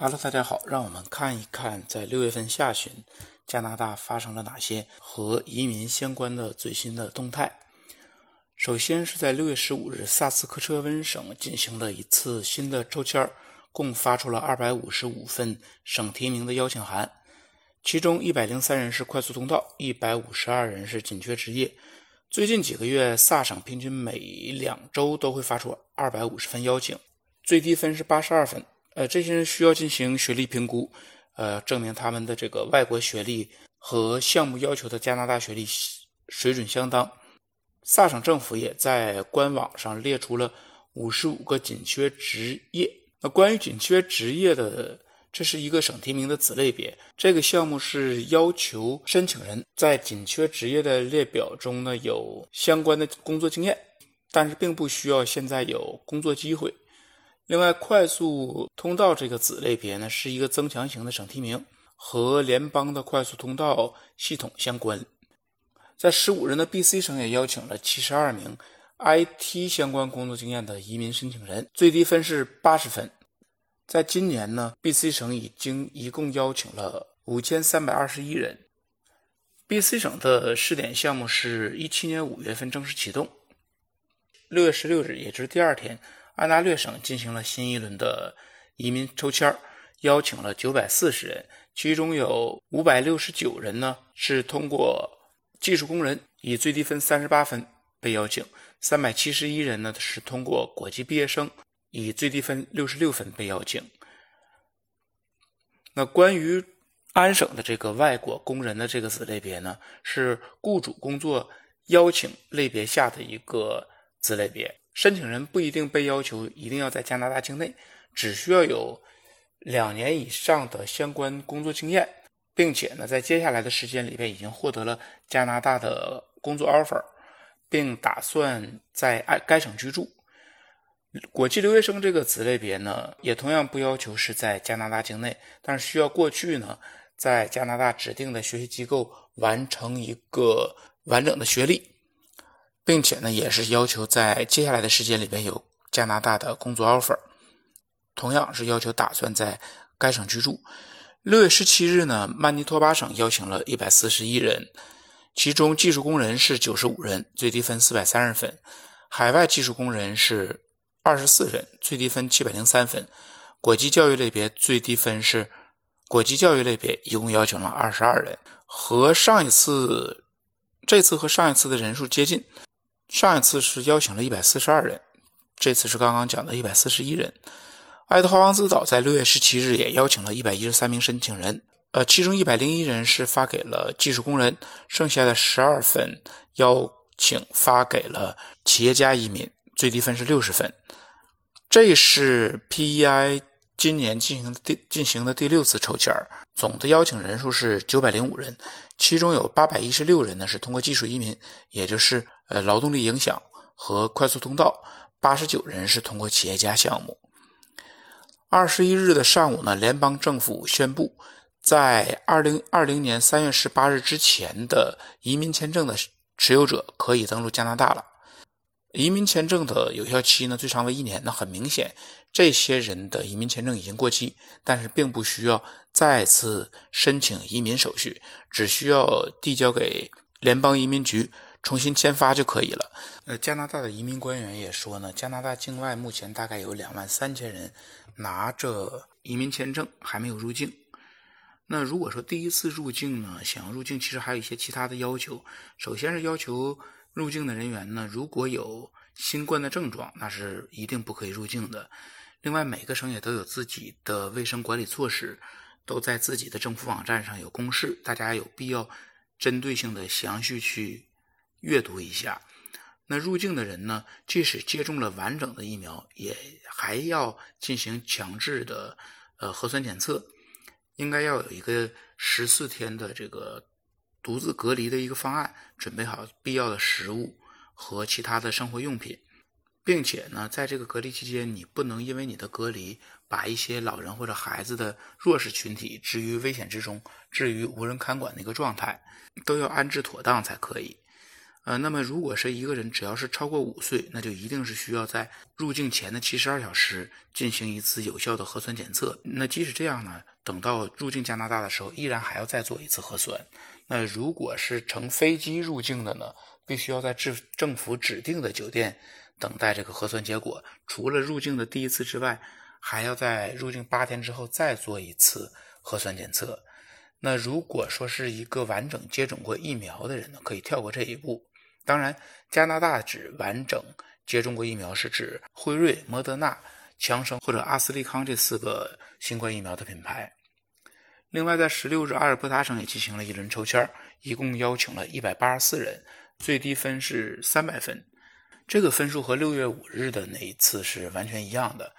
Hello，大家好，让我们看一看在六月份下旬，加拿大发生了哪些和移民相关的最新的动态。首先是在六月十五日，萨斯科彻温省进行了一次新的抽签，共发出了二百五十五份省提名的邀请函，其中一百零三人是快速通道，一百五十二人是紧缺职业。最近几个月，萨省平均每两周都会发出二百五十份邀请，最低分是八十二分。呃，这些人需要进行学历评估，呃，证明他们的这个外国学历和项目要求的加拿大学历水准相当。萨省政府也在官网上列出了五十五个紧缺职业。那关于紧缺职业的，这是一个省提名的子类别。这个项目是要求申请人在紧缺职业的列表中呢有相关的工作经验，但是并不需要现在有工作机会。另外，快速通道这个子类别呢，是一个增强型的省提名，和联邦的快速通道系统相关。在十五人的 BC 省也邀请了七十二名 IT 相关工作经验的移民申请人，最低分是八十分。在今年呢，BC 省已经一共邀请了五千三百二十一人。BC 省的试点项目是一七年五月份正式启动，六月十六日，也就是第二天。安大略省进行了新一轮的移民抽签邀请了九百四十人，其中有五百六十九人呢是通过技术工人，以最低分三十八分被邀请；三百七十一人呢是通过国际毕业生，以最低分六十六分被邀请。那关于安省的这个外国工人的这个子类别呢，是雇主工作邀请类别下的一个子类别。申请人不一定被要求一定要在加拿大境内，只需要有两年以上的相关工作经验，并且呢，在接下来的时间里边已经获得了加拿大的工作 offer，并打算在该该省居住。国际留学生这个子类别呢，也同样不要求是在加拿大境内，但是需要过去呢在加拿大指定的学习机构完成一个完整的学历。并且呢，也是要求在接下来的时间里边有加拿大的工作 offer，同样是要求打算在该省居住。六月十七日呢，曼尼托巴省邀请了一百四十一人，其中技术工人是九十五人，最低分四百三十分；海外技术工人是二十四人，最低分七百零三分；国际教育类别最低分是国际教育类别一共邀请了二十二人，和上一次这次和上一次的人数接近。上一次是邀请了一百四十二人，这次是刚刚讲的一百四十一人。爱德华王子岛在六月十七日也邀请了一百一十三名申请人，呃，其中一百零一人是发给了技术工人，剩下的十二份邀请发给了企业家移民，最低分是六十分。这是 PEI 今年进行的第进行的第六次抽签总的邀请人数是九百零五人，其中有八百一十六人呢是通过技术移民，也就是。呃，劳动力影响和快速通道，八十九人是通过企业家项目。二十一日的上午呢，联邦政府宣布，在二零二零年三月十八日之前的移民签证的持有者可以登陆加拿大了。移民签证的有效期呢，最长为一年。那很明显，这些人的移民签证已经过期，但是并不需要再次申请移民手续，只需要递交给联邦移民局。重新签发就可以了。呃，加拿大的移民官员也说呢，加拿大境外目前大概有两万三千人拿着移民签证还没有入境。那如果说第一次入境呢，想要入境，其实还有一些其他的要求。首先是要求入境的人员呢，如果有新冠的症状，那是一定不可以入境的。另外，每个省也都有自己的卫生管理措施，都在自己的政府网站上有公示，大家有必要针对性的详细去。阅读一下，那入境的人呢，即使接种了完整的疫苗，也还要进行强制的呃核酸检测，应该要有一个十四天的这个独自隔离的一个方案，准备好必要的食物和其他的生活用品，并且呢，在这个隔离期间，你不能因为你的隔离，把一些老人或者孩子的弱势群体置于危险之中，置于无人看管的一个状态，都要安置妥当才可以。呃，那么如果是一个人只要是超过五岁，那就一定是需要在入境前的七十二小时进行一次有效的核酸检测。那即使这样呢，等到入境加拿大的时候，依然还要再做一次核酸。那如果是乘飞机入境的呢，必须要在政政府指定的酒店等待这个核酸结果。除了入境的第一次之外，还要在入境八天之后再做一次核酸检测。那如果说是一个完整接种过疫苗的人呢，可以跳过这一步。当然，加拿大指完整接种过疫苗是指辉瑞、莫德纳、强生或者阿斯利康这四个新冠疫苗的品牌。另外，在十六日，阿尔伯塔省也进行了一轮抽签，一共邀请了一百八十四人，最低分是三百分。这个分数和六月五日的那一次是完全一样的。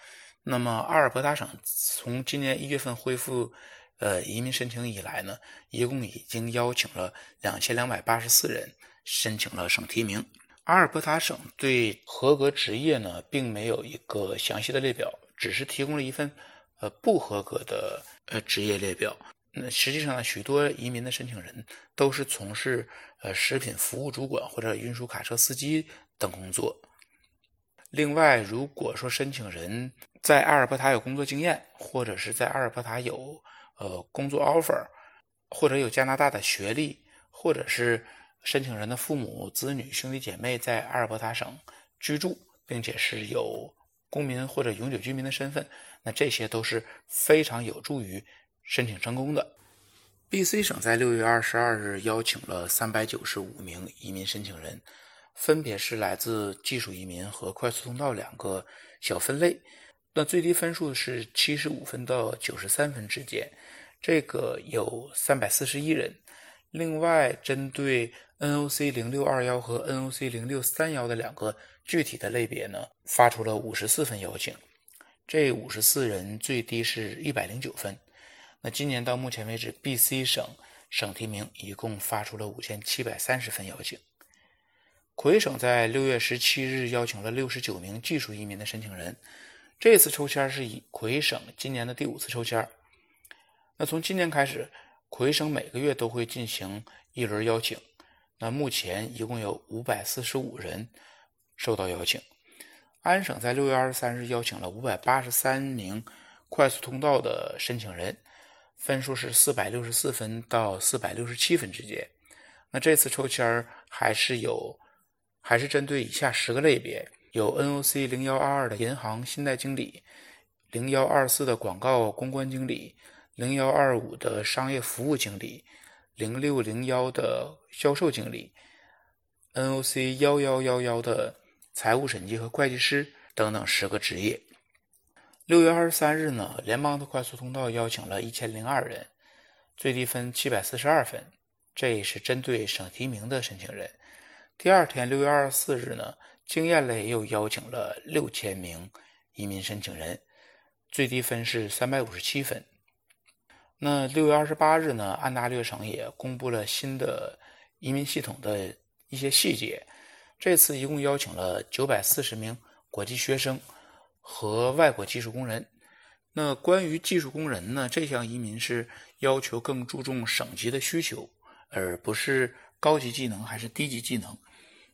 那么，阿尔伯塔省从今年一月份恢复呃移民申请以来呢，一共已经邀请了两千两百八十四人。申请了省提名。阿尔伯塔省对合格职业呢，并没有一个详细的列表，只是提供了一份呃不合格的呃职业列表。那实际上呢，许多移民的申请人都是从事呃食品服务主管或者运输卡车司机等工作。另外，如果说申请人在阿尔伯塔有工作经验，或者是在阿尔伯塔有呃工作 offer，或者有加拿大的学历，或者是申请人的父母、子女、兄弟姐妹在阿尔伯塔省居住，并且是有公民或者永久居民的身份，那这些都是非常有助于申请成功的。B.C 省在六月二十二日邀请了三百九十五名移民申请人，分别是来自技术移民和快速通道两个小分类。那最低分数是七十五分到九十三分之间，这个有三百四十一人。另外，针对 NOC 零六二幺和 NOC 零六三幺的两个具体的类别呢，发出了五十四份邀请。这五十四人最低是一百零九分。那今年到目前为止，BC 省省提名一共发出了五千七百三十份邀请。魁省在六月十七日邀请了六十九名技术移民的申请人。这次抽签是以魁省今年的第五次抽签。那从今年开始。魁省每个月都会进行一轮邀请，那目前一共有五百四十五人受到邀请。安省在六月二十三日邀请了五百八十三名快速通道的申请人，分数是四百六十四分到四百六十七分之间。那这次抽签还是有，还是针对以下十个类别：有 NOC 零幺二二的银行信贷经理，零幺二四的广告公关经理。零幺二五的商业服务经理，零六零幺的销售经理，NOC 幺幺幺幺的财务审计和会计师等等十个职业。六月二十三日呢，联邦的快速通道邀请了一千零二人，最低分七百四十二分，这是针对省提名的申请人。第二天六月二十四日呢，经验类又邀请了六千名移民申请人，最低分是三百五十七分。那六月二十八日呢，安大略省也公布了新的移民系统的一些细节。这次一共邀请了九百四十名国际学生和外国技术工人。那关于技术工人呢，这项移民是要求更注重省级的需求，而不是高级技能还是低级技能。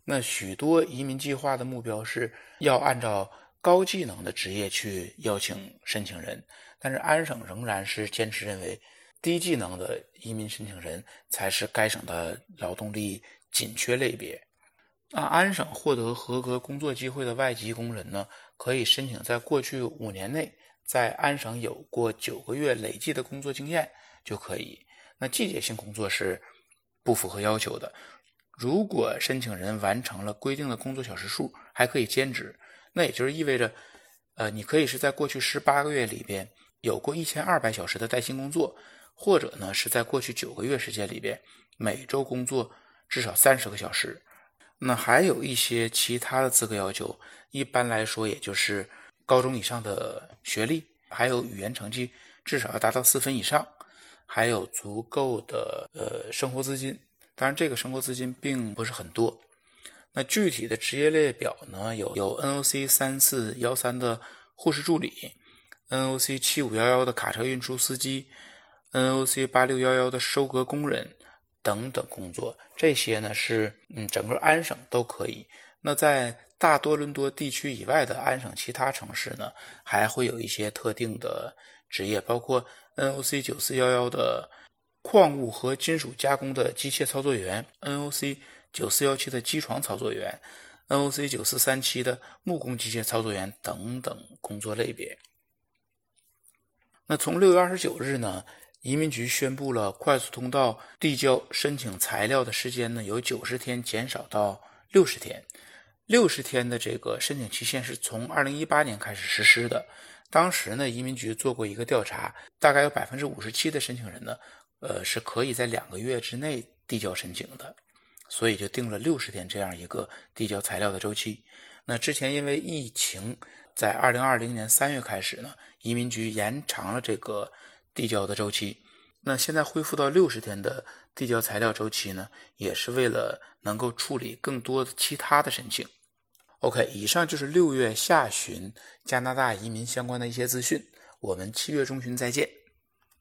那许多移民计划的目标是要按照高技能的职业去邀请申请人。但是安省仍然是坚持认为，低技能的移民申请人才是该省的劳动力紧缺类别。那安省获得合格工作机会的外籍工人呢，可以申请在过去五年内在安省有过九个月累计的工作经验就可以。那季节性工作是不符合要求的。如果申请人完成了规定的工作小时数，还可以兼职。那也就是意味着，呃，你可以是在过去十八个月里边。有过一千二百小时的带薪工作，或者呢是在过去九个月时间里边，每周工作至少三十个小时。那还有一些其他的资格要求，一般来说也就是高中以上的学历，还有语言成绩至少要达到四分以上，还有足够的呃生活资金。当然，这个生活资金并不是很多。那具体的职业列表呢，有有 NOC 三四幺三的护士助理。NOC 七五幺幺的卡车运输司机，NOC 八六幺幺的收割工人等等工作，这些呢是嗯整个安省都可以。那在大多伦多地区以外的安省其他城市呢，还会有一些特定的职业，包括 NOC 九四幺幺的矿物和金属加工的机械操作员，NOC 九四幺七的机床操作员，NOC 九四三七的木工机械操作员等等工作类别。那从六月二十九日呢？移民局宣布了快速通道递交申请材料的时间呢，由九十天减少到六十天。六十天的这个申请期限是从二零一八年开始实施的。当时呢，移民局做过一个调查，大概有百分之五十七的申请人呢，呃，是可以在两个月之内递交申请的，所以就定了六十天这样一个递交材料的周期。那之前因为疫情，在二零二零年三月开始呢，移民局延长了这个。递交的周期，那现在恢复到六十天的递交材料周期呢，也是为了能够处理更多的其他的申请。OK，以上就是六月下旬加拿大移民相关的一些资讯，我们七月中旬再见。